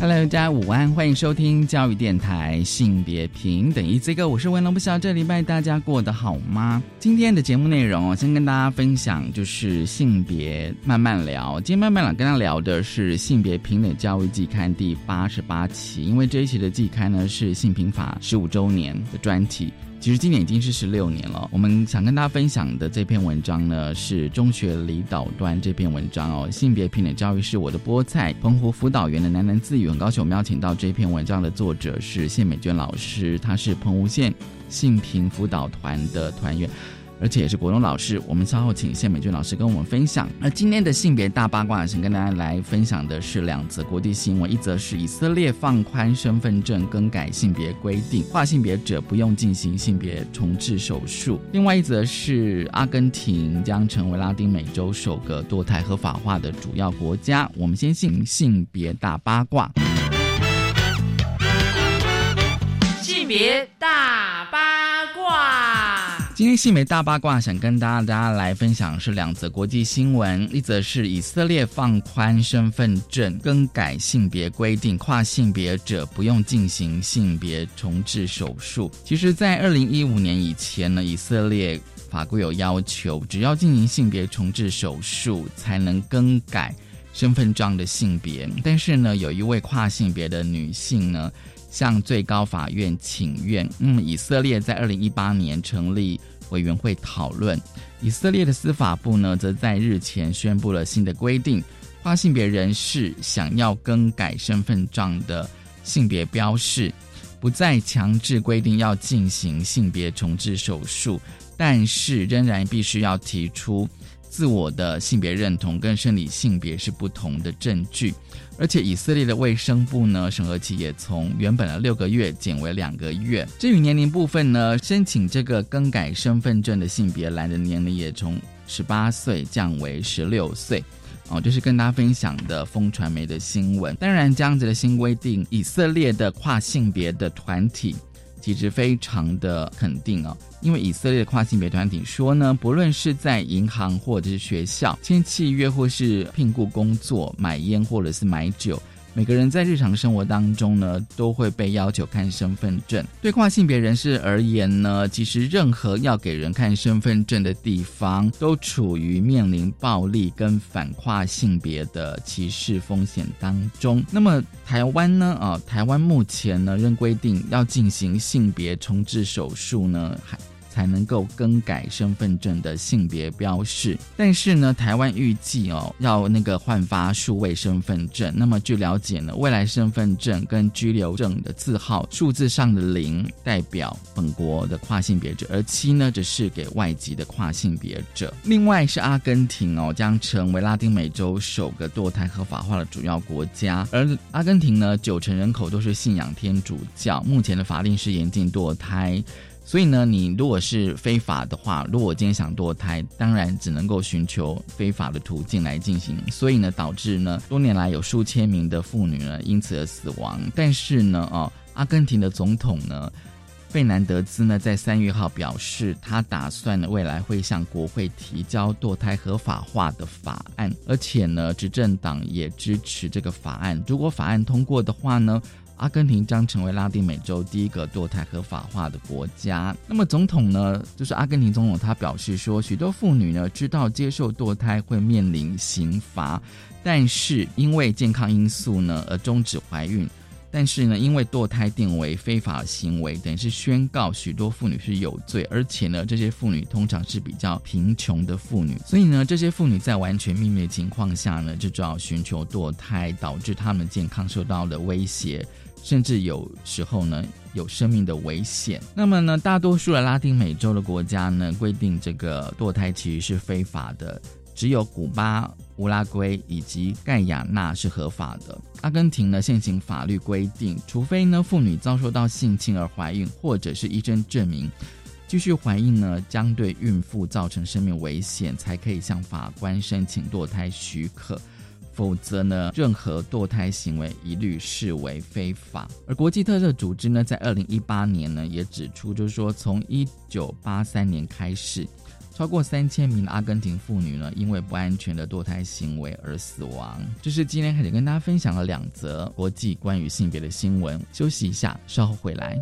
Hello，大家午安，欢迎收听教育电台性别平等一这个，我是文龙，不晓这礼拜大家过得好吗？今天的节目内容我，先跟大家分享就是性别慢慢聊。今天慢慢聊跟大家聊的是性别平等教育季刊第八十八期，因为这一期的季刊呢是性平法十五周年的专题。其实今年已经是十六年了。我们想跟大家分享的这篇文章呢，是中学离岛端这篇文章哦。性别平等教育是我的菠菜，澎湖辅导员的喃喃自语。很高兴我们邀请到这篇文章的作者是谢美娟老师，她是澎湖县性平辅导团的团员。而且也是国中老师，我们稍后请谢美娟老师跟我们分享。那今天的性别大八卦，想跟大家来分享的是两则国际新闻：一则是以色列放宽身份证更改性别规定，跨性别者不用进行性别重置手术；另外一则是阿根廷将成为拉丁美洲首个堕胎合法化的主要国家。我们先进性别大八卦。性别大八卦。今天新媒大八卦想跟大家来分享是两则国际新闻，一则是以色列放宽身份证更改性别规定，跨性别者不用进行性别重置手术。其实，在二零一五年以前呢，以色列法规有要求，只要进行性别重置手术才能更改身份证的性别。但是呢，有一位跨性别的女性呢。向最高法院请愿。那嗯，以色列在二零一八年成立委员会讨论。以色列的司法部呢，则在日前宣布了新的规定：跨性别人士想要更改身份证的性别标识，不再强制规定要进行性别重置手术，但是仍然必须要提出自我的性别认同跟生理性别是不同的证据。而且以色列的卫生部呢，审核期也从原本的六个月减为两个月。至于年龄部分呢，申请这个更改身份证的性别栏的年龄也从十八岁降为十六岁。哦，就是跟大家分享的风传媒的新闻。当然，这样子的新规定，以色列的跨性别的团体。其实非常的肯定啊，因为以色列的跨性别团体说呢，不论是在银行或者是学校签契约，或是聘雇工作、买烟或者是买酒。每个人在日常生活当中呢，都会被要求看身份证。对跨性别人士而言呢，其实任何要给人看身份证的地方，都处于面临暴力跟反跨性别的歧视风险当中。那么台湾呢？啊，台湾目前呢，仍规定要进行性别重置手术呢，还。才能够更改身份证的性别标识，但是呢，台湾预计哦要那个换发数位身份证。那么据了解呢，未来身份证跟居留证的字号数字上的零代表本国的跨性别者，而七呢则是给外籍的跨性别者。另外是阿根廷哦将成为拉丁美洲首个堕胎合法化的主要国家，而阿根廷呢九成人口都是信仰天主教，目前的法令是严禁堕胎。所以呢，你如果是非法的话，如果我今天想堕胎，当然只能够寻求非法的途径来进行。所以呢，导致呢多年来有数千名的妇女呢因此而死亡。但是呢，哦，阿根廷的总统呢费南德兹呢在三月号表示，他打算呢未来会向国会提交堕胎合法化的法案，而且呢执政党也支持这个法案。如果法案通过的话呢？阿根廷将成为拉丁美洲第一个堕胎合法化的国家。那么，总统呢，就是阿根廷总统，他表示说，许多妇女呢知道接受堕胎会面临刑罚，但是因为健康因素呢而终止怀孕。但是呢，因为堕胎定为非法行为，等于是宣告许多妇女是有罪，而且呢，这些妇女通常是比较贫穷的妇女，所以呢，这些妇女在完全秘密的情况下呢，就只好寻求堕胎，导致她们健康受到了威胁。甚至有时候呢，有生命的危险。那么呢，大多数的拉丁美洲的国家呢，规定这个堕胎其实是非法的只有古巴、乌拉圭以及盖亚纳是合法的。阿根廷呢，现行法律规定，除非呢妇女遭受到性侵而怀孕，或者是医生证明继续怀孕呢将对孕妇造成生命危险，才可以向法官申请堕胎许可。否则呢，任何堕胎行为一律视为非法。而国际特赦组织呢，在二零一八年呢，也指出，就是说，从一九八三年开始，超过三千名阿根廷妇女呢，因为不安全的堕胎行为而死亡。这是今天开始跟大家分享了两则国际关于性别的新闻。休息一下，稍后回来。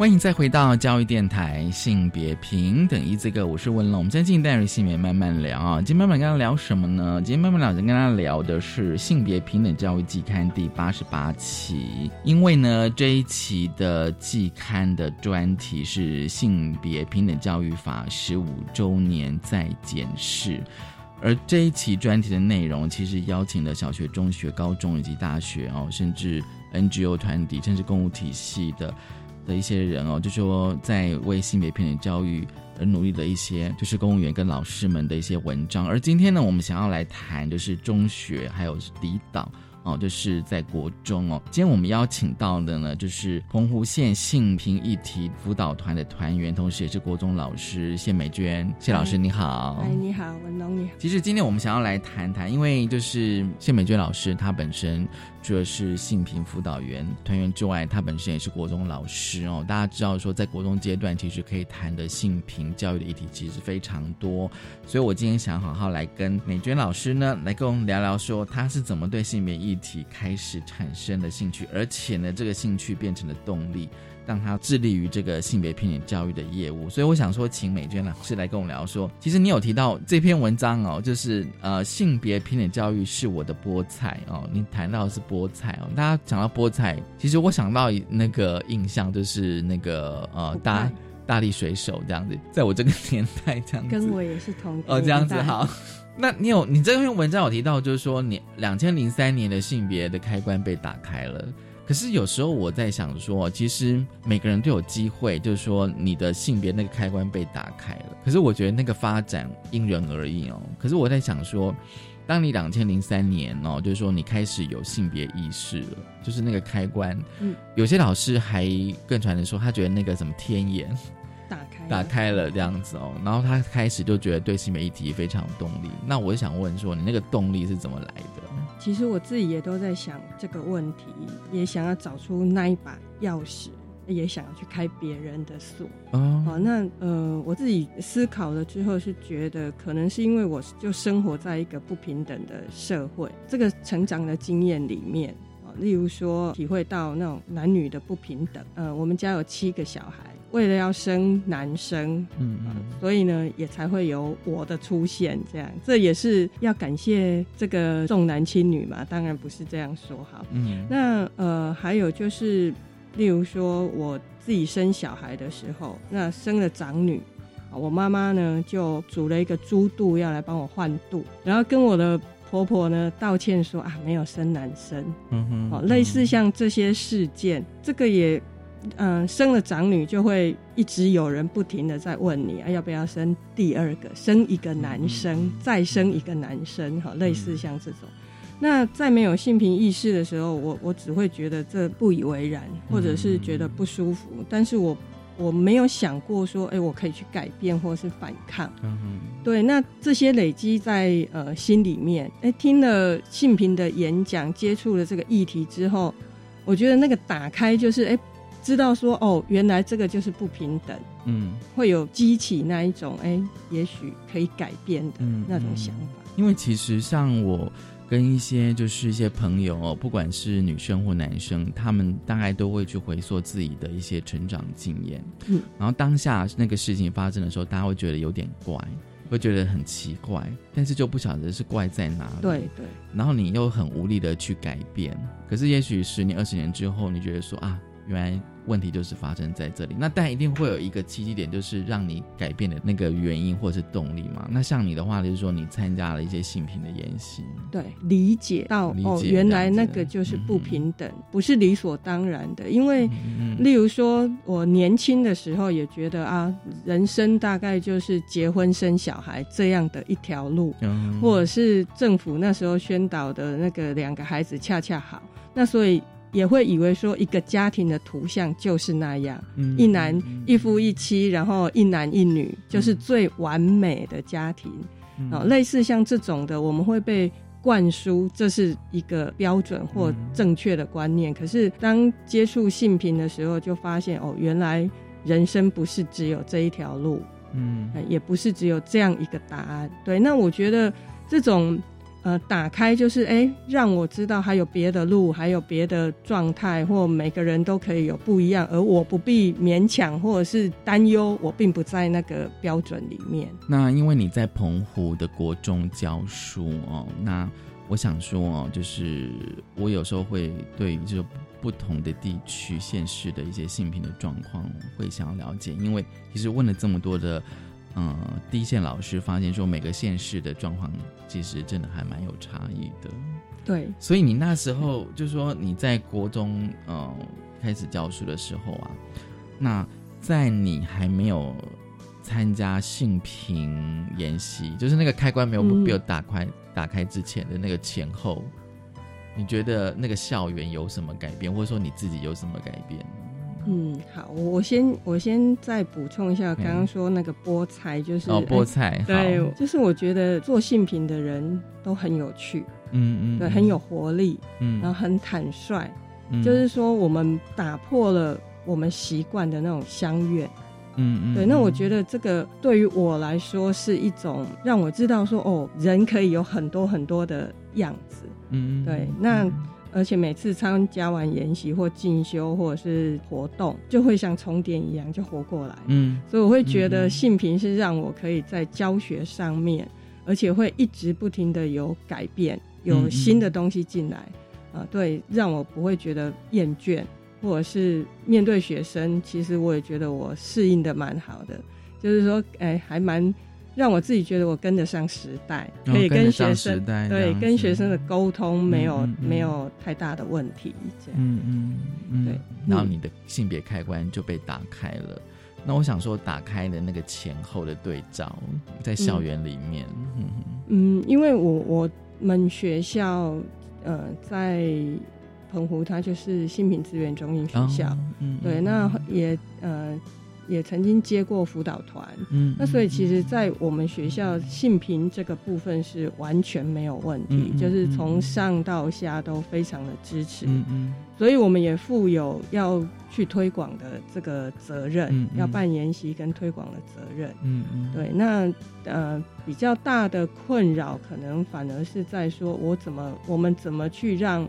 欢迎再回到教育电台性别平等一这个，我是文龙。我们今天进带入性别慢慢聊啊，今天慢慢跟他聊什么呢？今天慢慢聊，跟大家聊的是性别平等教育季刊第八十八期。因为呢，这一期的季刊的专题是性别平等教育法十五周年再检视。而这一期专题的内容，其实邀请了小学、中学、高中以及大学哦，甚至 NGO 团体，甚至公务体系的的一些人哦，就说在为性别平等教育而努力的一些，就是公务员跟老师们的一些文章。而今天呢，我们想要来谈，就是中学还有离岛。哦，就是在国中哦。今天我们邀请到的呢，就是澎湖县性平议题辅导团的团员，同时也是国中老师谢美娟。谢老师你好，哎，你好，文龙你好。其实今天我们想要来谈谈，因为就是谢美娟老师她本身。除了是性平辅导员团员之外，他本身也是国中老师哦。大家知道说，在国中阶段，其实可以谈的性平教育的议题其实非常多。所以我今天想好好来跟美娟老师呢，来跟我们聊聊，说他是怎么对性别议题开始产生的兴趣，而且呢，这个兴趣变成了动力。让他致力于这个性别平等教育的业务，所以我想说，请美娟老师来跟我聊说，其实你有提到这篇文章哦，就是呃，性别平等教育是我的菠菜哦，你谈到的是菠菜哦，大家讲到菠菜，其实我想到那个印象就是那个呃大大力水手这样子，在我这个年代这样子，跟我也是同哦这样子好，那你有你这篇文章有提到，就是说你两千零三年的性别的开关被打开了。可是有时候我在想说，其实每个人都有机会，就是说你的性别那个开关被打开了。可是我觉得那个发展因人而异哦。可是我在想说，当你两千零三年哦，就是说你开始有性别意识了，就是那个开关，嗯，有些老师还更传的说，他觉得那个什么天眼 打开打开了这样子哦，然后他开始就觉得对新媒体非常有动力。那我想问说，你那个动力是怎么来的？其实我自己也都在想这个问题，也想要找出那一把钥匙，也想要去开别人的锁。哦，那呃，我自己思考了之后是觉得，可能是因为我就生活在一个不平等的社会，这个成长的经验里面啊，例如说体会到那种男女的不平等。呃，我们家有七个小孩。为了要生男生，嗯，所以呢，也才会有我的出现。这样，这也是要感谢这个重男轻女嘛？当然不是这样说哈。嗯，那呃，还有就是，例如说我自己生小孩的时候，那生了长女，我妈妈呢就煮了一个猪肚要来帮我换肚，然后跟我的婆婆呢道歉说啊，没有生男生。嗯哼，哦，类似像这些事件，这个也。嗯，生了长女就会一直有人不停的在问你啊，要不要生第二个，生一个男生，再生一个男生，哈，类似像这种。那在没有性平意识的时候，我我只会觉得这不以为然，或者是觉得不舒服，但是我我没有想过说，哎，我可以去改变或是反抗。嗯哼，对，那这些累积在呃心里面，哎，听了性平的演讲，接触了这个议题之后，我觉得那个打开就是哎。知道说哦，原来这个就是不平等，嗯，会有激起那一种哎，也许可以改变的那种想法。因为其实像我跟一些就是一些朋友哦，不管是女生或男生，他们大概都会去回溯自己的一些成长经验，嗯，然后当下那个事情发生的时候，大家会觉得有点怪，会觉得很奇怪，但是就不晓得是怪在哪里，对对，然后你又很无力的去改变，可是也许十年二十年之后，你觉得说啊。原来问题就是发生在这里，那但一定会有一个契机点，就是让你改变的那个原因或者是动力嘛。那像你的话，就是说你参加了一些性平的演习，对，理解到哦，原来那个就是不平等，不是理所当然的。因为，例如说我年轻的时候也觉得啊，人生大概就是结婚生小孩这样的一条路，或者是政府那时候宣导的那个两个孩子恰恰好，那所以。也会以为说一个家庭的图像就是那样，一男一夫一妻，然后一男一女就是最完美的家庭啊。类似像这种的，我们会被灌输这是一个标准或正确的观念。可是当接触性平的时候，就发现哦，原来人生不是只有这一条路，嗯，也不是只有这样一个答案。对，那我觉得这种。呃，打开就是哎，让我知道还有别的路，还有别的状态，或每个人都可以有不一样，而我不必勉强或者是担忧，我并不在那个标准里面。那因为你在澎湖的国中教书哦，那我想说哦，就是我有时候会对于这个不同的地区县市的一些性平的状况会想要了解，因为其实问了这么多的。嗯，第一线老师发现说，每个县市的状况其实真的还蛮有差异的。对，所以你那时候就说你在国中呃开始教书的时候啊，那在你还没有参加性平研习，就是那个开关没有没有打开打开之前的那个前后，你觉得那个校园有什么改变，或者说你自己有什么改变？嗯，好，我先我先再补充一下，刚刚说那个菠菜，就是哦，菠菜，对，就是我觉得做性品的人都很有趣，嗯嗯，对，很有活力，嗯，然后很坦率，嗯。就是说我们打破了我们习惯的那种相怨，嗯嗯，对，那我觉得这个对于我来说是一种让我知道说，哦，人可以有很多很多的样子，嗯，对，那。而且每次参加完研习或进修或者是活动，就会像充电一样就活过来。嗯，所以我会觉得性平是让我可以在教学上面，而且会一直不停的有改变，有新的东西进来。啊，对，让我不会觉得厌倦，或者是面对学生，其实我也觉得我适应的蛮好的。就是说，哎，还蛮。让我自己觉得我跟得上时代，可以跟学生对跟学生的沟通没有没有太大的问题，这样。嗯嗯嗯。对，然后你的性别开关就被打开了。那我想说，打开的那个前后的对照，在校园里面，嗯。嗯，因为我我们学校呃在澎湖，它就是性平资源中心学校，嗯，对，那也呃。也曾经接过辅导团，嗯，那所以其实，在我们学校性平这个部分是完全没有问题，就是从上到下都非常的支持，嗯嗯，所以我们也负有要去推广的这个责任，要办研习跟推广的责任，嗯嗯，对，那呃比较大的困扰可能反而是在说，我怎么我们怎么去让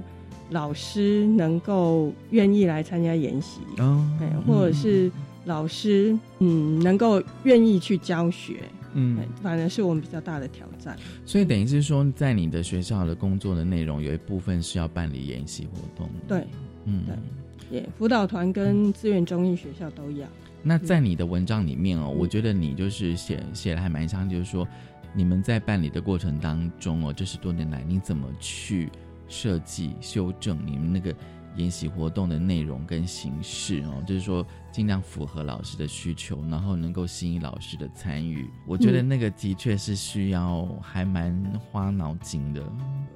老师能够愿意来参加研习，哦，或者是。老师，嗯，能够愿意去教学，嗯，反而是我们比较大的挑战。所以等于是说，在你的学校的工作的内容，有一部分是要办理研习活动。对，嗯，对，也辅导团跟资源中医学校都要。那在你的文章里面哦，我觉得你就是写写的还蛮像，就是说你们在办理的过程当中哦，这十多年来你怎么去设计修正你们那个。研习活动的内容跟形式哦，就是说尽量符合老师的需求，然后能够吸引老师的参与。我觉得那个的确是需要还蛮花脑筋的。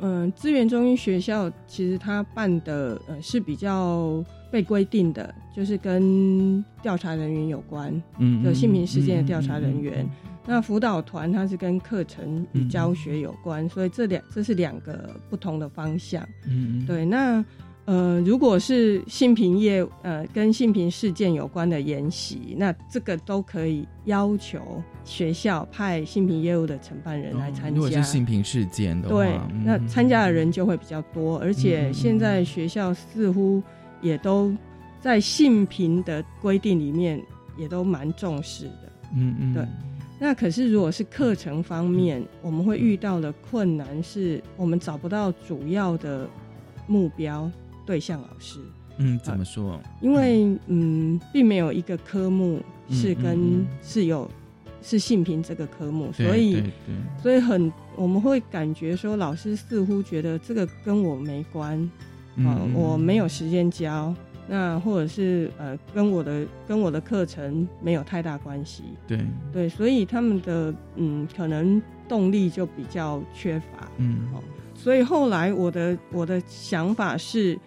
嗯，资源中心学校其实他办的呃是比较被规定的，就是跟调查人员有关，嗯，有性平事件的调查人员。那辅导团它是跟课程与教学有关，所以这两这是两个不同的方向。嗯，对，那。呃，如果是性平业，呃，跟性平事件有关的研习，那这个都可以要求学校派性平业务的承办人来参加。如果是性平事件的话，对，那参加的人就会比较多，而且现在学校似乎也都在性平的规定里面也都蛮重视的。嗯嗯，对。那可是如果是课程方面，我们会遇到的困难是我们找不到主要的目标。对象老师，嗯，怎么说？因为嗯，并没有一个科目是跟是有是性平这个科目，所以所以很我们会感觉说，老师似乎觉得这个跟我没关，啊，我没有时间教，那或者是呃，跟我的跟我的课程没有太大关系，对。对，所以他们的嗯，可能动力就比较缺乏，嗯，哦。所以后来我的我的想法是。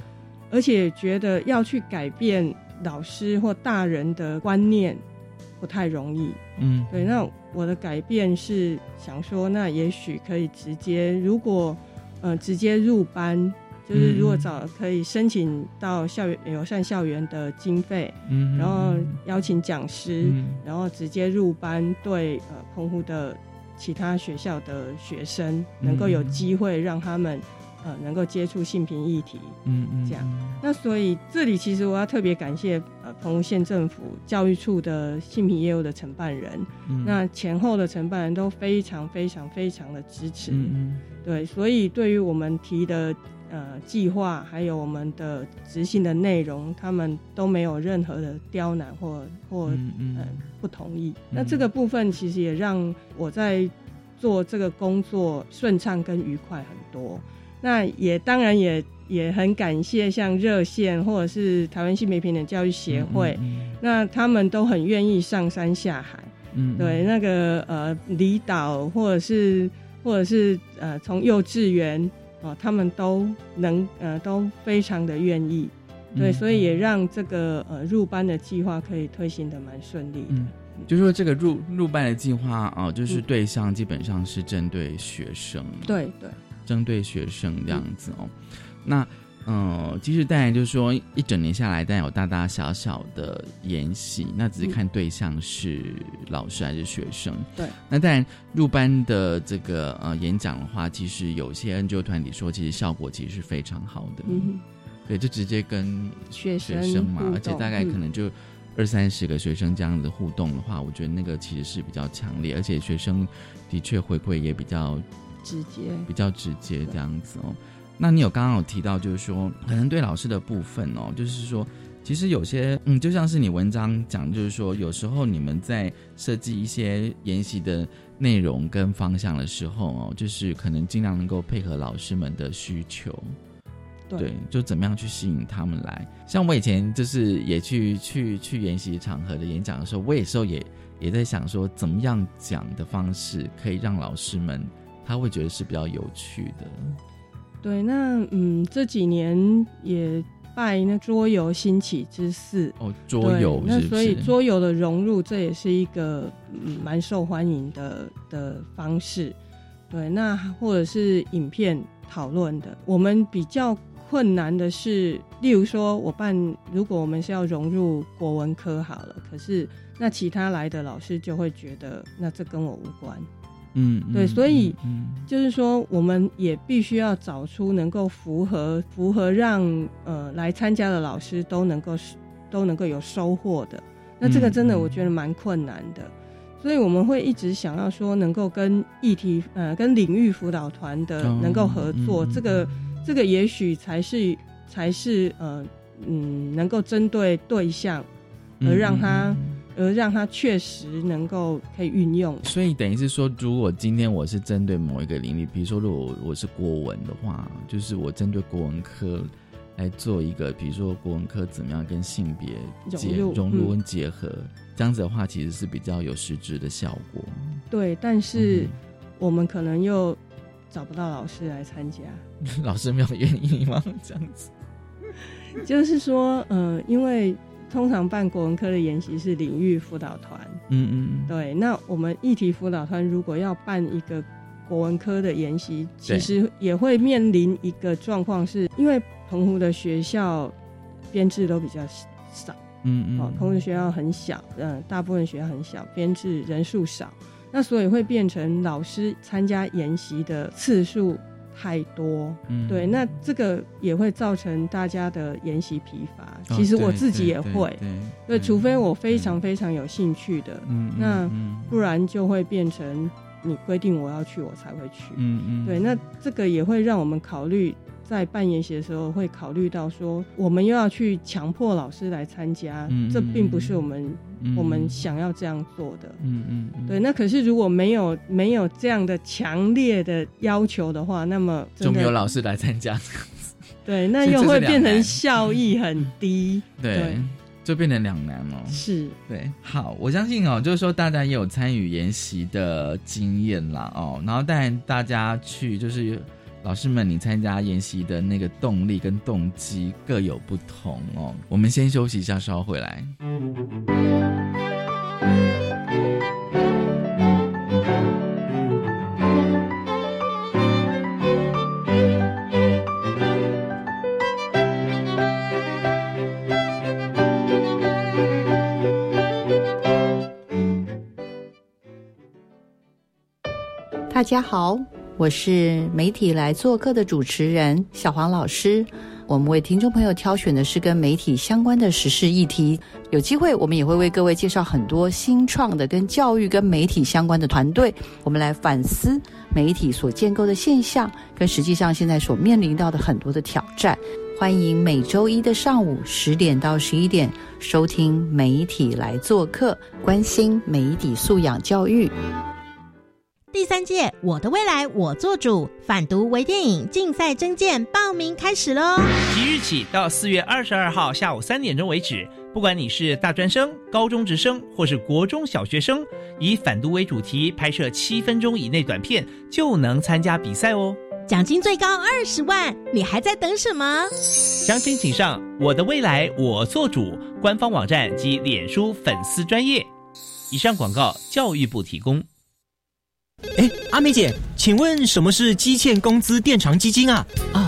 而且觉得要去改变老师或大人的观念不太容易，嗯，对。那我的改变是想说，那也许可以直接，如果呃直接入班，就是如果找可以申请到校园友善校园的经费，嗯，然后邀请讲师，然后直接入班，对呃澎湖的其他学校的学生能够有机会让他们。呃，能够接触性平议题，嗯嗯，这样，那所以这里其实我要特别感谢呃澎湖县政府教育处的性平业务的承办人，那前后的承办人都非常非常非常的支持，嗯嗯，对，所以对于我们提的呃计划，还有我们的执行的内容，他们都没有任何的刁难或或嗯不同意。那这个部分其实也让我在做这个工作顺畅跟愉快很多。那也当然也也很感谢像热线或者是台湾性别平等教育协会，那他们都很愿意上山下海，嗯，对，那个呃离岛或者是或者是呃从幼稚园哦，他们都能呃都非常的愿意，对，所以也让这个呃入班的计划可以推行的蛮顺利的。就说这个入入班的计划哦，就是对象基本上是针对学生，对对。针对学生这样子哦，那嗯，其实当然就是说一整年下来，但有大大小小的研习，那只是看对象是老师还是学生。对，那当然入班的这个呃演讲的话，其实有些 NGO 团体说，其实效果其实是非常好的。嗯，对，就直接跟学生嘛，而且大概可能就二三十个学生这样子互动的话，我觉得那个其实是比较强烈，而且学生的确回馈也比较。直接比较直接这样子哦，那你有刚刚有提到，就是说可能对老师的部分哦，就是说其实有些嗯，就像是你文章讲，就是说有时候你们在设计一些研习的内容跟方向的时候哦，就是可能尽量能够配合老师们的需求，对，就怎么样去吸引他们来。像我以前就是也去去去研习场合的演讲的时候，我有时候也也在想说，怎么样讲的方式可以让老师们。他会觉得是比较有趣的，对。那嗯，这几年也拜那桌游兴起之势哦，桌游那所以桌游的融入，这也是一个蛮受欢迎的的方式。对，那或者是影片讨论的，我们比较困难的是，例如说我办，如果我们是要融入国文科好了，可是那其他来的老师就会觉得，那这跟我无关。嗯，对，所以就是说，我们也必须要找出能够符合符合让呃来参加的老师都能够都能够有收获的。那这个真的我觉得蛮困难的，所以我们会一直想要说能够跟议题呃跟领域辅导团的能够合作，这个这个也许才是才是呃嗯能够针对对象而让他。而让他确实能够可以运用，所以等于是说，如果今天我是针对某一个领域，比如说如果我是国文的话，就是我针对国文科来做一个，比如说国文科怎么样跟性别结融入跟结合，这样子的话，其实是比较有实质的效果。对，但是我们可能又找不到老师来参加，老师没有愿意吗？这样子，就是说，嗯，因为。通常办国文科的研习是领域辅导团，嗯嗯，对。那我们议题辅导团如果要办一个国文科的研习，其实也会面临一个状况，是因为澎湖的学校编制都比较少，嗯嗯，哦，澎湖的学校很小，嗯，大部分学校很小，编制人数少，那所以会变成老师参加研习的次数。太多，对，那这个也会造成大家的研习疲乏。其实我自己也会，对，除非我非常非常有兴趣的，那不然就会变成你规定我要去，我才会去。嗯嗯，对，那这个也会让我们考虑。在办研习的时候，会考虑到说，我们又要去强迫老师来参加，这并不是我们我们想要这样做的。嗯嗯，对。那可是如果没有没有这样的强烈的要求的话，那么就没有老师来参加。对，那又会变成效益很低。对，就变成两难了。是，对。好，我相信哦，就是说大家也有参与研习的经验啦，哦，然后但大家去就是。老师们，你参加研习的那个动力跟动机各有不同哦。我们先休息一下，稍后回来。大家好。我是媒体来做客的主持人小黄老师。我们为听众朋友挑选的是跟媒体相关的时事议题。有机会，我们也会为各位介绍很多新创的跟教育跟媒体相关的团队。我们来反思媒体所建构的现象，跟实际上现在所面临到的很多的挑战。欢迎每周一的上午十点到十一点收听《媒体来做客》，关心媒体素养教育。第三届“我的未来我做主”反毒微电影竞赛征件报名开始喽！即日起到四月二十二号下午三点钟为止，不管你是大专生、高中职生或是国中小学生，以反毒为主题拍摄七分钟以内短片就能参加比赛哦！奖金最高二十万，你还在等什么？详情请上“我的未来我做主”官方网站及脸书粉丝专业。以上广告，教育部提供。哎，阿美姐，请问什么是基欠工资垫偿基金啊？啊，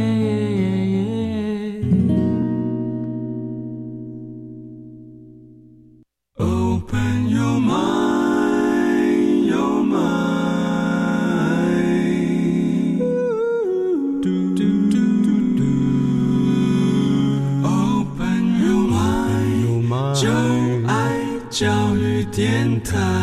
台，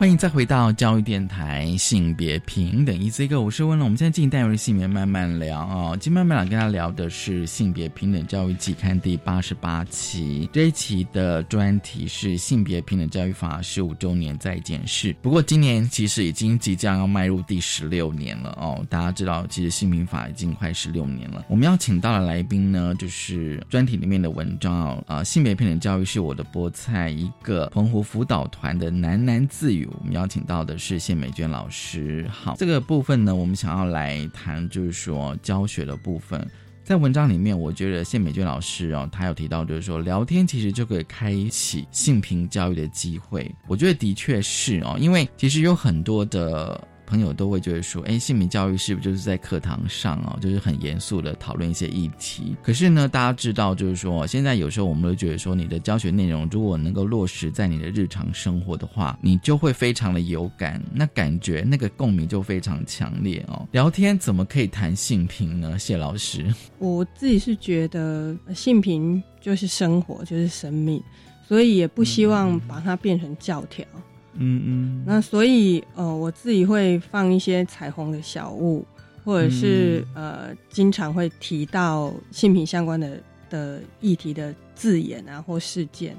欢迎再回到教育电台性别平等一 C 哥，我是温龙。我们现在进行单元性别慢慢聊啊，今天慢慢聊跟大家聊的是性别平等教育季刊第八十八期，这一期的专题是性别平等教育法十五周年再检视。不过今年其实已经即将要迈入第十六年了哦，大家知道其实性平法已经快十六年了。我们要请到的来宾呢，就是专题里面的文章啊，性别平等教育是我的菠菜，一个澎湖辅导团的喃喃自语。我们邀请到的是谢美娟老师。好，这个部分呢，我们想要来谈，就是说教学的部分。在文章里面，我觉得谢美娟老师哦，她有提到，就是说聊天其实就可以开启性平教育的机会。我觉得的确是哦，因为其实有很多的。朋友都会觉得说，哎，性别教育是不是就是在课堂上哦，就是很严肃的讨论一些议题？可是呢，大家知道，就是说，现在有时候我们都觉得说，你的教学内容如果能够落实在你的日常生活的话，你就会非常的有感，那感觉那个共鸣就非常强烈哦。聊天怎么可以谈性平呢？谢老师，我自己是觉得性平就是生活，就是生命，所以也不希望把它变成教条。嗯嗯嗯，那所以呃，我自己会放一些彩虹的小物，或者是呃，经常会提到性品相关的的议题的字眼啊或事件。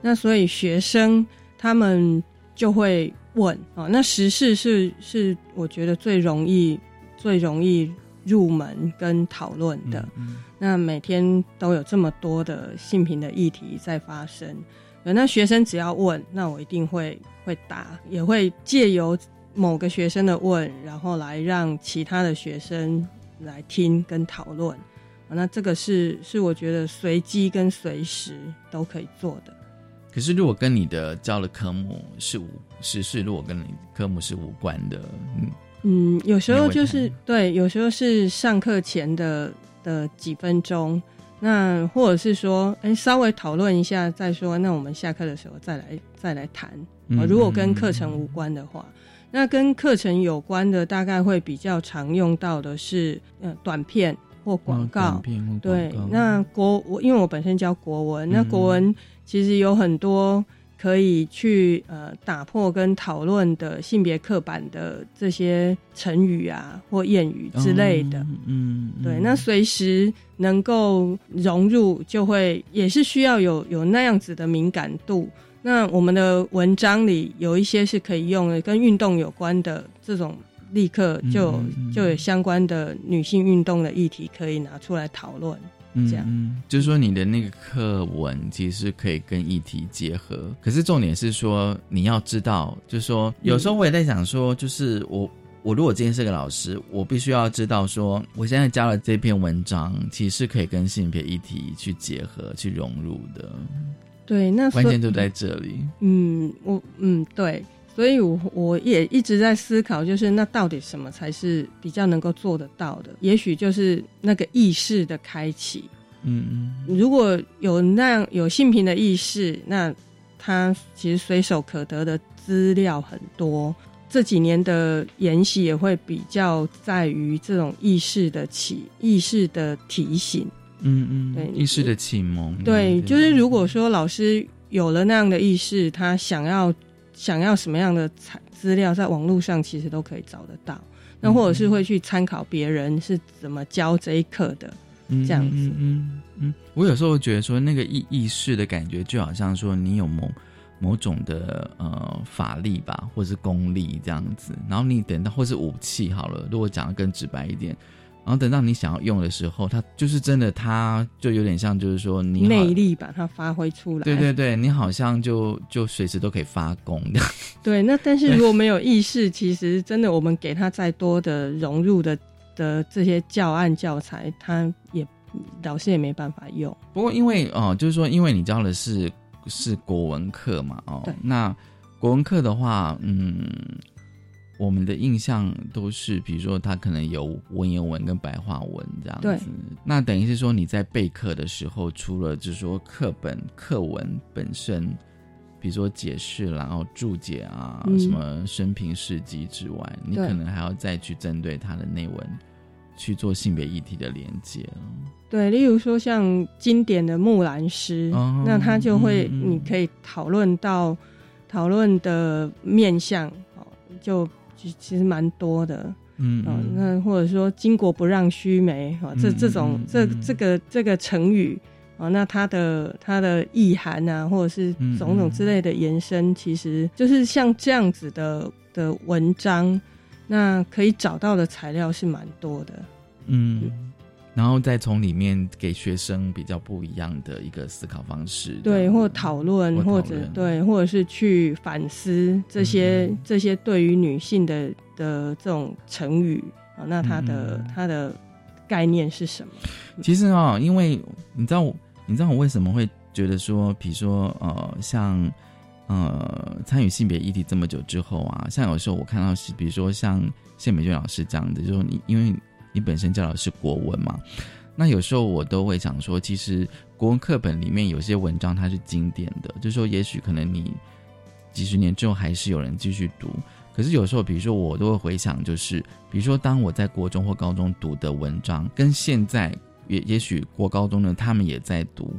那所以学生他们就会问啊，那时事是是我觉得最容易最容易入门跟讨论的。那每天都有这么多的性平的议题在发生。那学生只要问，那我一定会会答，也会借由某个学生的问，然后来让其他的学生来听跟讨论。那这个是是我觉得随机跟随时都可以做的。可是如果跟你的教的科目是无是是，如果跟你科目是无关的，嗯嗯，有时候就是对，有时候是上课前的的几分钟。那或者是说，哎，稍微讨论一下再说。那我们下课的时候再来再来谈啊。如果跟课程无关的话，那跟课程有关的，大概会比较常用到的是，呃，短片或广告。对，那国我因为我本身教国文，那国文其实有很多。可以去呃打破跟讨论的性别刻板的这些成语啊或谚语之类的。嗯，对，那随时能够融入，就会也是需要有有那样子的敏感度。那我们的文章里有一些是可以用的，跟运动有关的这种，立刻就就有相关的女性运动的议题可以拿出来讨论。这样，就是说你的那个课文其实可以跟议题结合，可是重点是说你要知道，就是说有时候我也在想说，就是我我如果今天是个老师，我必须要知道说，我现在教了这篇文章，其实可以跟性别议题去结合、去融入的。对，那关键就在这里。嗯，我嗯对。所以，我我也一直在思考，就是那到底什么才是比较能够做得到的？也许就是那个意识的开启。嗯嗯，如果有那样有性平的意识，那他其实随手可得的资料很多。这几年的研习也会比较在于这种意识的启意识的提醒。嗯嗯，对，意识的启蒙。对，就是如果说老师有了那样的意识，他想要。想要什么样的材资料，在网络上其实都可以找得到。那或者是会去参考别人是怎么教这一课的，这样子。嗯嗯，我有时候觉得说，那个意意识的感觉，就好像说你有某某种的呃法力吧，或是功力这样子。然后你等到或是武器好了，如果讲的更直白一点。然后等到你想要用的时候，它就是真的，它就有点像，就是说你魅力把它发挥出来。对对对，你好像就就随时都可以发功的。对，那但是如果没有意识，其实真的我们给他再多的融入的的这些教案教材，他也老师也没办法用。不过因为哦，就是说因为你教的是是国文课嘛，哦，那国文课的话，嗯。我们的印象都是，比如说他可能有文言文跟白话文这样子。那等于是说你在备课的时候，除了就是说课本课文本身，比如说解释然后注解啊，什么生平事迹之外，你可能还要再去针对他的内文去做性别议题的连接。对，例如说像经典的木兰诗，那他就会你可以讨论到讨论的面向哦，就。其实蛮多的，嗯，那或者说“巾帼不让须眉”啊，这这种这这个这个成语啊，那它的它的意涵啊，或者是种种之类的延伸，其实就是像这样子的的文章，那可以找到的材料是蛮多的，嗯。然后再从里面给学生比较不一样的一个思考方式，对，或讨论，或者对，或者是去反思这些这些对于女性的的这种成语啊，那它的它的概念是什么？其实啊，因为你知道，你知道我为什么会觉得说，比如说呃，像呃参与性别议题这么久之后啊，像有时候我看到是，比如说像谢美娟老师这样的，就是你因为。你本身教的是国文嘛？那有时候我都会想说，其实国文课本里面有些文章它是经典的，就是说也许可能你几十年之后还是有人继续读。可是有时候，比如说我都会回想，就是比如说当我在国中或高中读的文章，跟现在也也许国高中的他们也在读。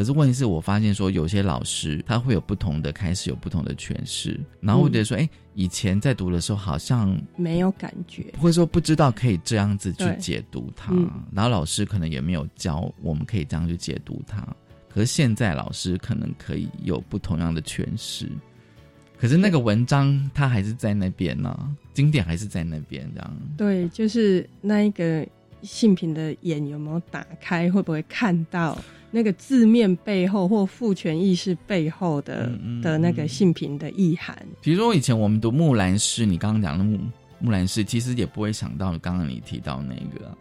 可是问题是我发现说，有些老师他会有不同的开始，有不同的诠释。然后我觉得说，哎，以前在读的时候好像没有感觉，或者说不知道可以这样子去解读它。然后老师可能也没有教我们可以这样去解读它。可是现在老师可能可以有不同样的诠释。可是那个文章它还是在那边呢，经典还是在那边这样。对，就是那一个性品的眼有没有打开，会不会看到？那个字面背后或父权意识背后的的那个性平的意涵，比如说以前我们读木兰诗，你刚刚讲的木木兰诗，其实也不会想到刚刚你提到那个，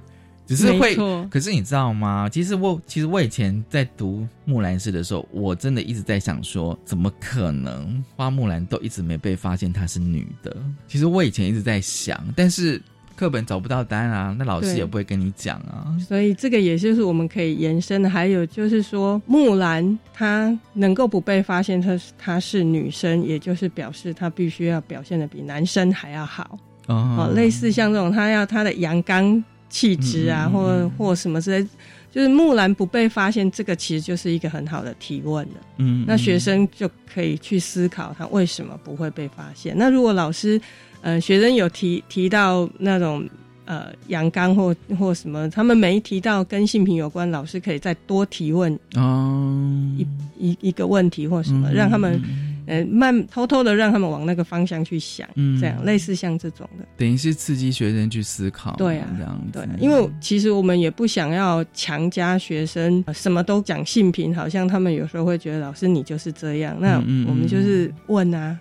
只是会。可是你知道吗？其实我其实我以前在读木兰诗的时候，我真的一直在想说，怎么可能花木兰都一直没被发现她是女的？其实我以前一直在想，但是。课本找不到答案啊，那老师也不会跟你讲啊。所以这个也就是我们可以延伸的。还有就是说，木兰她能够不被发现，她她是女生，也就是表示她必须要表现的比男生还要好。哦，类似像这种，她要她的阳刚气质啊，或或什么之类，就是木兰不被发现，这个其实就是一个很好的提问了。嗯，那学生就可以去思考他为什么不会被发现。那如果老师，呃，学生有提提到那种呃阳刚或或什么，他们没提到跟性平有关，老师可以再多提问哦。一一一个问题或什么，让他们。呃，慢偷偷的让他们往那个方向去想，嗯。这样类似像这种的，等于是刺激学生去思考，对啊，这样对，因为其实我们也不想要强加学生什么都讲性平，好像他们有时候会觉得老师你就是这样，那我们就是问啊，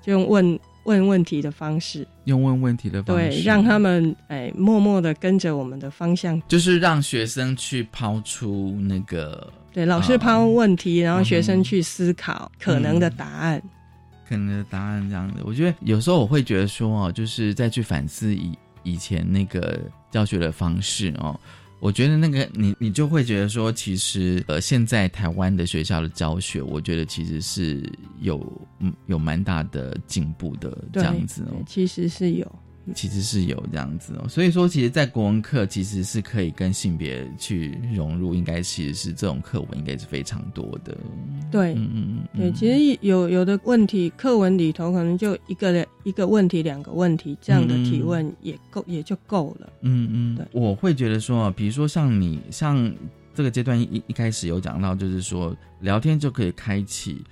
就用问问问题的方式，用问问题的方式，对，让他们哎默默的跟着我们的方向，就是让学生去抛出那个。对，老师抛问题，然后学生去思考可能的答案，可能的答案这样子。我觉得有时候我会觉得说哦，就是再去反思以以前那个教学的方式哦，我觉得那个你你就会觉得说，其实呃，现在台湾的学校的教学，我觉得其实是有嗯有蛮大的进步的这样子哦，其实是有。其实是有这样子哦，所以说，其实，在国文课其实是可以跟性别去融入，应该其实是这种课文应该是非常多的。对，嗯嗯嗯，对，其实有有的问题，课文里头可能就一个一个问题，两个问题这样的提问也够，也就够了。嗯嗯，对，我会觉得说，比如说像你像这个阶段一一开始有讲到，就是说聊天就可以开启。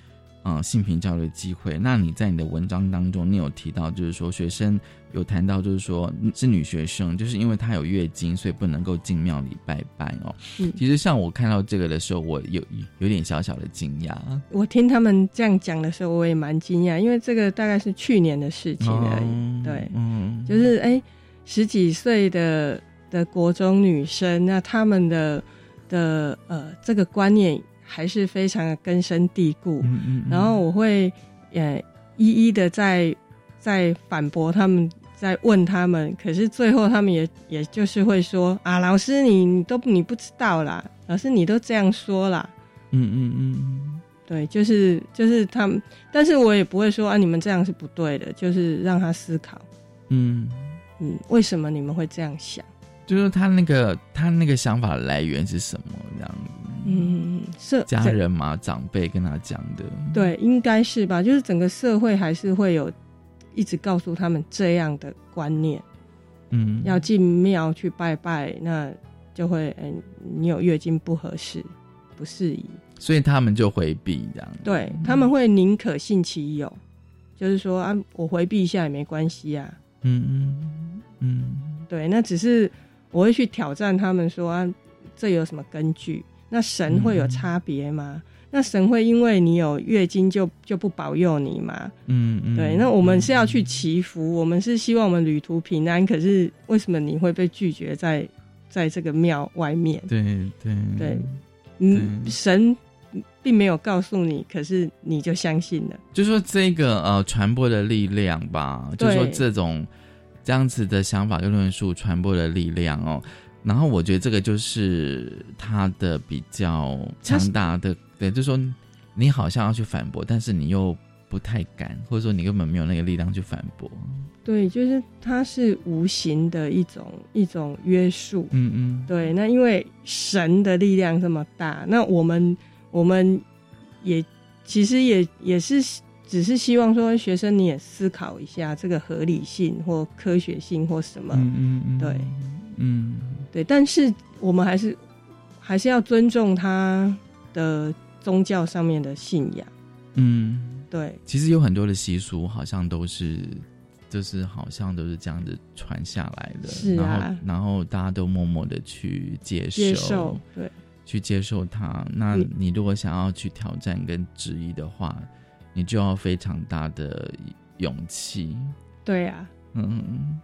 嗯，性平教育的机会。那你在你的文章当中，你有提到，就是说学生有谈到，就是说是女学生，就是因为她有月经，所以不能够进庙里拜拜哦。嗯，其实像我看到这个的时候，我有有点小小的惊讶。我听他们这样讲的时候，我也蛮惊讶，因为这个大概是去年的事情而已。对，嗯，就是哎，十几岁的的国中女生，那他们的的呃这个观念。还是非常的根深蒂固，嗯嗯然后我会呃一一的在在反驳他们，在问他们，可是最后他们也也就是会说啊，老师你你都你不知道啦，老师你都这样说啦，嗯嗯嗯，对，就是就是他们，但是我也不会说啊，你们这样是不对的，就是让他思考，嗯嗯，为什么你们会这样想？就是他那个他那个想法的来源是什么这样子？嗯，社家人嘛，长辈跟他讲的，对，应该是吧。就是整个社会还是会有一直告诉他们这样的观念，嗯，要进庙去拜拜，那就会，嗯，你有月经不合适，不适宜，所以他们就回避这样。对，他们会宁可信其有，就是说啊，我回避一下也没关系啊。嗯嗯嗯，对，那只是我会去挑战他们说啊，这有什么根据？那神会有差别吗？那神会因为你有月经就就不保佑你吗？嗯嗯，对。那我们是要去祈福，我们是希望我们旅途平安。可是为什么你会被拒绝在在这个庙外面？对对对，嗯，神并没有告诉你，可是你就相信了。就说这个呃传播的力量吧，就说这种这样子的想法跟论述传播的力量哦。然后我觉得这个就是他的比较强大的，对，就是说你好像要去反驳，但是你又不太敢，或者说你根本没有那个力量去反驳。对，就是它是无形的一种一种约束。嗯嗯。对，那因为神的力量这么大，那我们我们也其实也也是只是希望说学生你也思考一下这个合理性或科学性或什么。嗯嗯嗯。对。嗯，对，但是我们还是还是要尊重他的宗教上面的信仰。嗯，对。其实有很多的习俗，好像都是，就是好像都是这样子传下来的。是啊。然后，然后大家都默默的去接受，接受，对，去接受它。那你如果想要去挑战跟质疑的话，你就要非常大的勇气。对呀。嗯。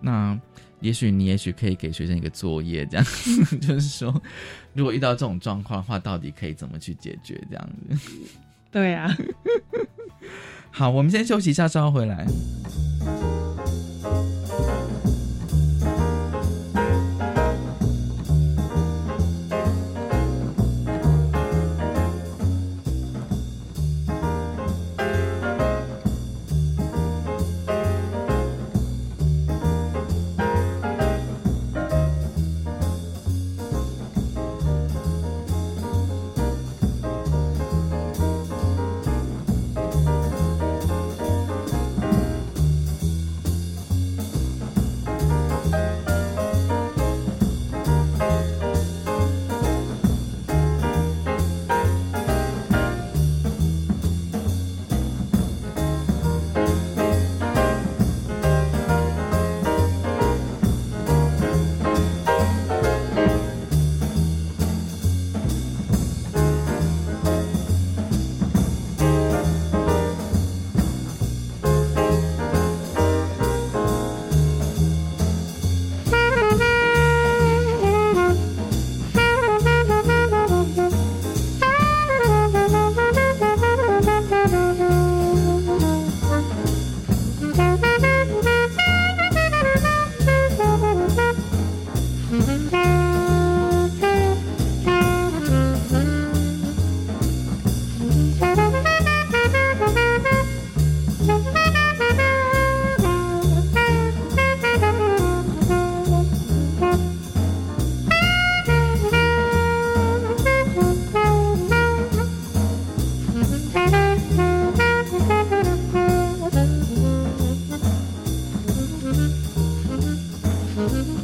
那也许你也许可以给学生一个作业，这样 就是说，如果遇到这种状况的话，到底可以怎么去解决？这样子。对啊。好，我们先休息一下，稍后回来。Mm-hmm.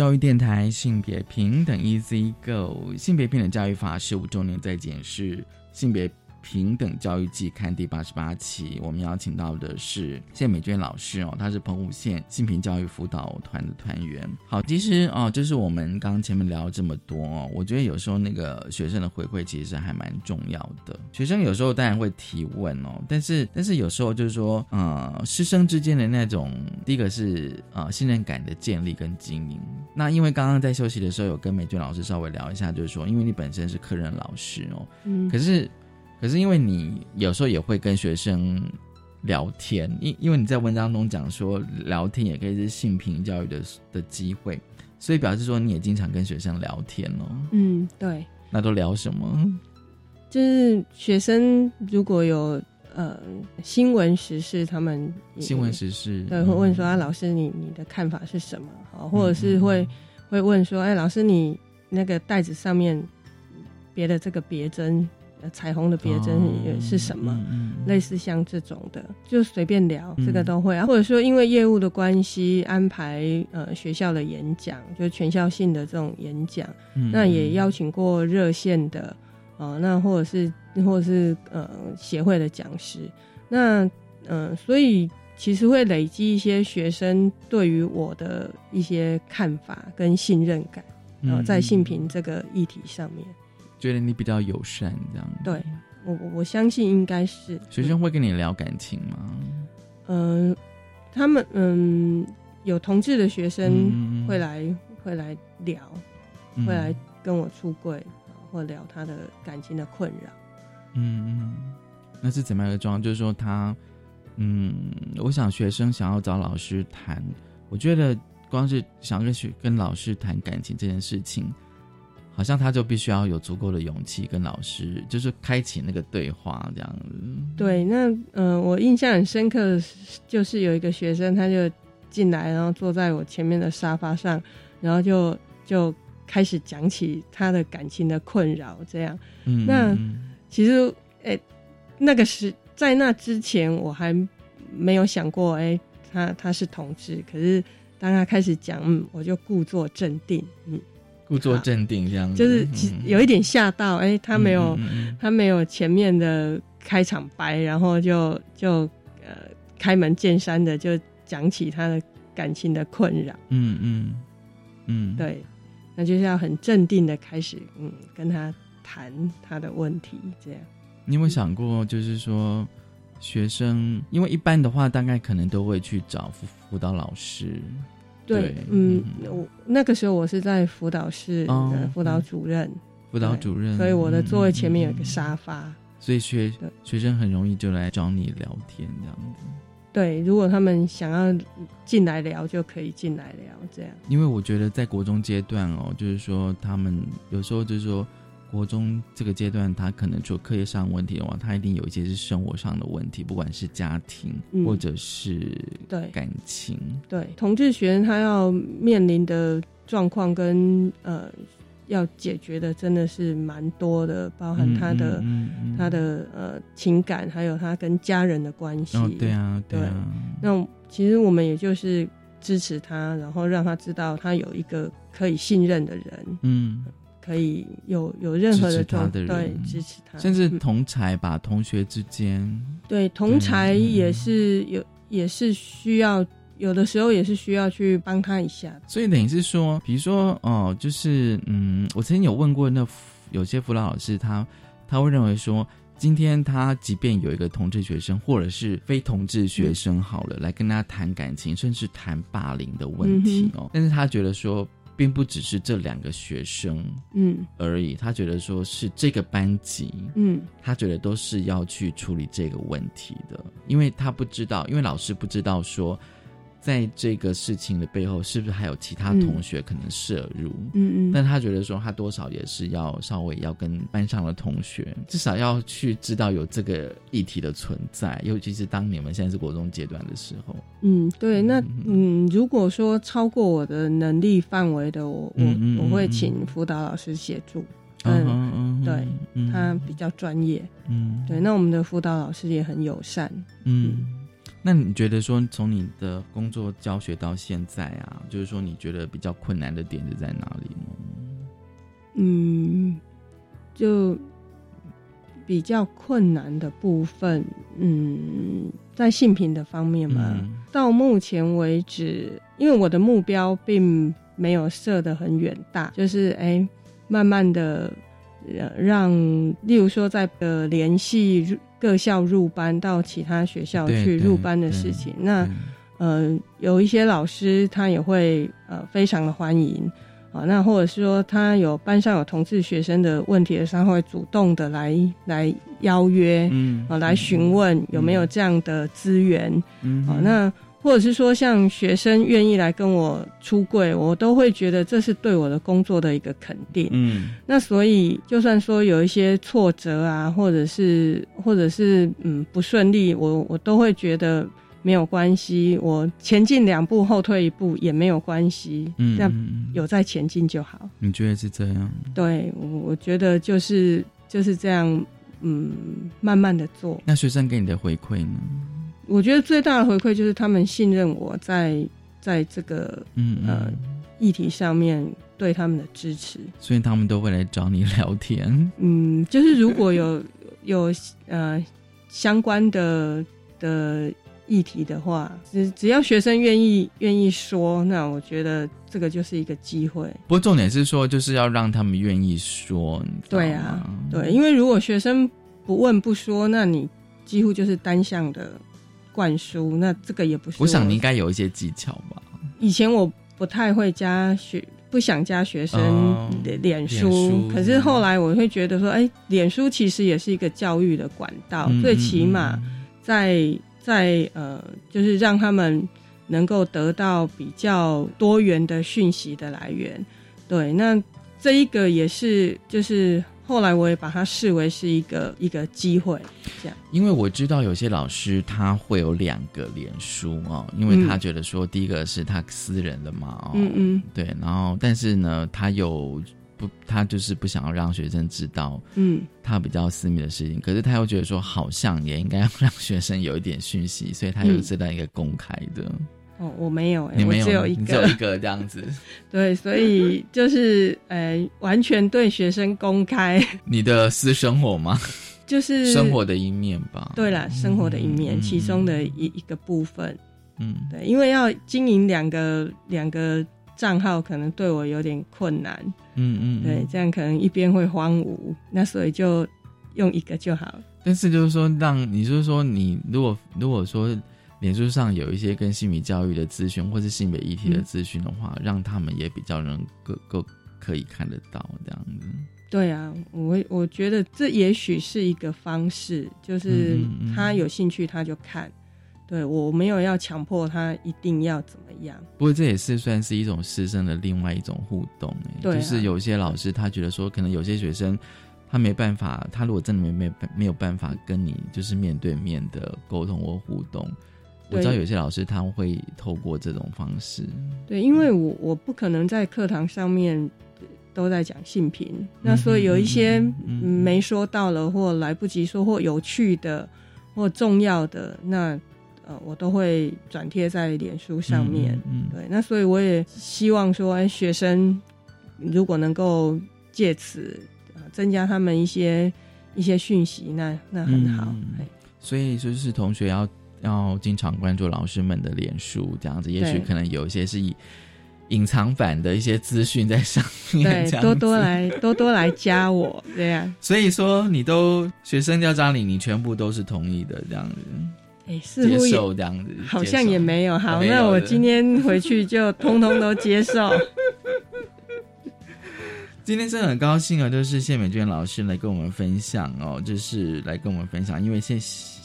教育电台性别平等 Easy Go 性别平等教育法十五周年再检视性别。平等教育季刊第八十八期，我们邀请到的是谢美娟老师哦，她是澎湖县性平教育辅导团的团员。好，其实哦，就是我们刚刚前面聊了这么多哦，我觉得有时候那个学生的回馈其实还蛮重要的。学生有时候当然会提问哦，但是但是有时候就是说，呃，师生之间的那种第一个是呃信任感的建立跟经营。那因为刚刚在休息的时候有跟美娟老师稍微聊一下，就是说，因为你本身是科任老师哦，嗯，可是。可是因为你有时候也会跟学生聊天，因因为你在文章中讲说聊天也可以是性平教育的的机会，所以表示说你也经常跟学生聊天哦。嗯，对。那都聊什么？就是学生如果有呃新闻时事，他们新闻时事对会问说啊，老师你你的看法是什么？好，或者是会会问说，哎，老师你那个袋子上面别的这个别针。彩虹的别针也是什么？类似像这种的，就随便聊，这个都会啊。或者说因为业务的关系，安排呃学校的演讲，就全校性的这种演讲，那也邀请过热线的呃，那或者是或者是呃协会的讲师，那嗯，所以其实会累积一些学生对于我的一些看法跟信任感，然后在性平这个议题上面。觉得你比较友善，这样对我我我相信应该是学生会跟你聊感情吗？嗯，他们嗯有同志的学生会来会来聊，会来跟我出柜，或聊他的感情的困扰。嗯嗯，那是怎么样的状况？就是说他嗯，我想学生想要找老师谈，我觉得光是想跟学跟老师谈感情这件事情。好像他就必须要有足够的勇气跟老师，就是开启那个对话这样子。对，那嗯，我印象很深刻，就是有一个学生，他就进来，然后坐在我前面的沙发上，然后就就开始讲起他的感情的困扰。这样，嗯，那其实，哎，那个是在那之前，我还没有想过，哎，他他是同志。可是当他开始讲，嗯，我就故作镇定，嗯。故作镇定，这样就是其有一点吓到，哎，他没有，他没有前面的开场白，然后就就呃开门见山的就讲起他的感情的困扰，嗯嗯嗯，对，那就是要很镇定的开始，嗯，跟他谈他的问题，这样。你有没有想过，就是说学生，因为一般的话，大概可能都会去找辅辅导老师。对，嗯，我那个时候我是在辅导室的辅导主任，辅导主任，所以我的座位前面有一个沙发，所以学学生很容易就来找你聊天这样子。对，如果他们想要进来聊，就可以进来聊这样。因为我觉得在国中阶段哦，就是说他们有时候就是说。国中这个阶段，他可能除课业上问题的话，他一定有一些是生活上的问题，不管是家庭或者是对感情。对，同志学生他要面临的状况跟呃要解决的真的是蛮多的，包含他的他的呃情感，还有他跟家人的关系。对啊，对啊。那其实我们也就是支持他，然后让他知道他有一个可以信任的人。嗯。可以有有任何的对支持他，甚至同才吧，同学之间，对同才也是有也是需要，有的时候也是需要去帮他一下。所以等于是说，比如说哦，就是嗯，我曾经有问过那有些辅导老师，他他会认为说，今天他即便有一个同志学生或者是非同志学生好了，来跟他谈感情，甚至谈霸凌的问题哦，但是他觉得说。并不只是这两个学生，嗯，而已。他觉得说是这个班级，嗯，他觉得都是要去处理这个问题的，因为他不知道，因为老师不知道说。在这个事情的背后，是不是还有其他同学可能涉入？嗯嗯。但他觉得说，他多少也是要稍微要跟班上的同学，至少要去知道有这个议题的存在，尤其是当你们现在是国中阶段的时候。嗯，对。那嗯，如果说超过我的能力范围的，我我我会请辅导老师协助。嗯嗯。对，他比较专业。嗯。对，那我们的辅导老师也很友善。嗯。那你觉得说从你的工作教学到现在啊，就是说你觉得比较困难的点是在哪里呢？嗯，就比较困难的部分，嗯，在性平的方面嘛，到目前为止，因为我的目标并没有设得很远大，就是哎，慢慢的让，例如说在呃联系各校入班到其他学校去入班的事情，那呃有一些老师他也会呃非常的欢迎。啊，那或者是说他有班上有同志学生的问题的时候，会主动的来来邀约，嗯，啊，来询问有没有这样的资源，嗯，啊，那或者是说像学生愿意来跟我出柜，我都会觉得这是对我的工作的一个肯定，嗯，那所以就算说有一些挫折啊，或者是或者是嗯不顺利，我我都会觉得。没有关系，我前进两步，后退一步也没有关系，嗯，那有在前进就好。你觉得是这样？对，我我觉得就是就是这样，嗯，慢慢的做。那学生给你的回馈呢？我觉得最大的回馈就是他们信任我在在这个嗯呃议题上面对他们的支持，所以他们都会来找你聊天。嗯，就是如果有 有呃相关的的。议题的话，只只要学生愿意愿意说，那我觉得这个就是一个机会。不过重点是说，就是要让他们愿意说。对啊，对，因为如果学生不问不说，那你几乎就是单向的灌输，那这个也不是。我想你应该有一些技巧吧。以前我不太会加学，不想加学生的脸书，可是后来我会觉得说，哎，脸书其实也是一个教育的管道，最起码在。在呃，就是让他们能够得到比较多元的讯息的来源。对，那这一个也是，就是后来我也把它视为是一个一个机会，这样。因为我知道有些老师他会有两个脸书哦，因为他觉得说第一个是他私人的嘛，哦，嗯嗯，对，然后但是呢，他有。不，他就是不想要让学生知道，嗯，他比较私密的事情。可是他又觉得说，好像也应该让学生有一点讯息，所以他又知道一个公开的。哦，我没有，你没有，只有一个，只有一个这样子。对，所以就是呃，完全对学生公开 你的私生活吗？就是生活的一面吧。对了，生活的一面，其中的一一个部分。嗯，对，因为要经营两个两个。账号可能对我有点困难，嗯嗯，对，这样可能一边会荒芜，那所以就用一个就好。但是就是说，让你就是说，你如果如果说脸书上有一些跟性别教育的资讯，或是性别议题的资讯的话，让他们也比较能够够可以看得到这样子。对啊，我我觉得这也许是一个方式，就是他有兴趣他就看。对我没有要强迫他一定要怎么样，不过这也是算是一种师生的另外一种互动哎，就是有些老师他觉得说，可能有些学生他没办法，他如果真的没没没有办法跟你就是面对面的沟通或互动，我知道有些老师他会透过这种方式，对，因为我我不可能在课堂上面都在讲性平，那所以有一些没说到了或来不及说或有趣的或重要的那。呃，我都会转贴在脸书上面，嗯，对，那所以我也希望说，哎，学生如果能够借此增加他们一些一些讯息，那那很好。所以就是同学要要经常关注老师们的脸书，这样子，也许可能有一些是以隐藏版的一些资讯在上面，对，多多来多多来加我，对呀。所以说，你都学生要加你，你全部都是同意的，这样子。接受这样子，好像也没有。好，那我今天回去就通通都接受。今天真的很高兴啊，就是谢美娟老师来跟我们分享哦，就是来跟我们分享，因为谢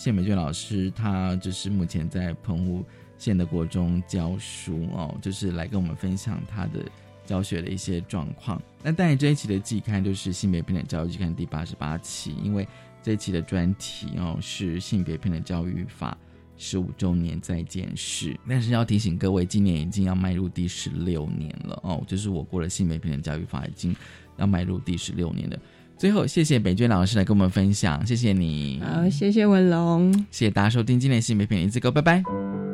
谢美娟老师她就是目前在澎湖县的国中教书哦，就是来跟我们分享她的教学的一些状况。那当然这一期的季刊就是性别平等教育季刊第八十八期，因为。这一期的专题哦是性别平等教育法十五周年再见式，但是要提醒各位，今年已经要迈入第十六年了哦，就是我国的性别平等教育法已经要迈入第十六年了。最后，谢谢北娟老师来跟我们分享，谢谢你。好，谢谢文龙，谢谢大家收听今天的新美品一字歌，拜拜。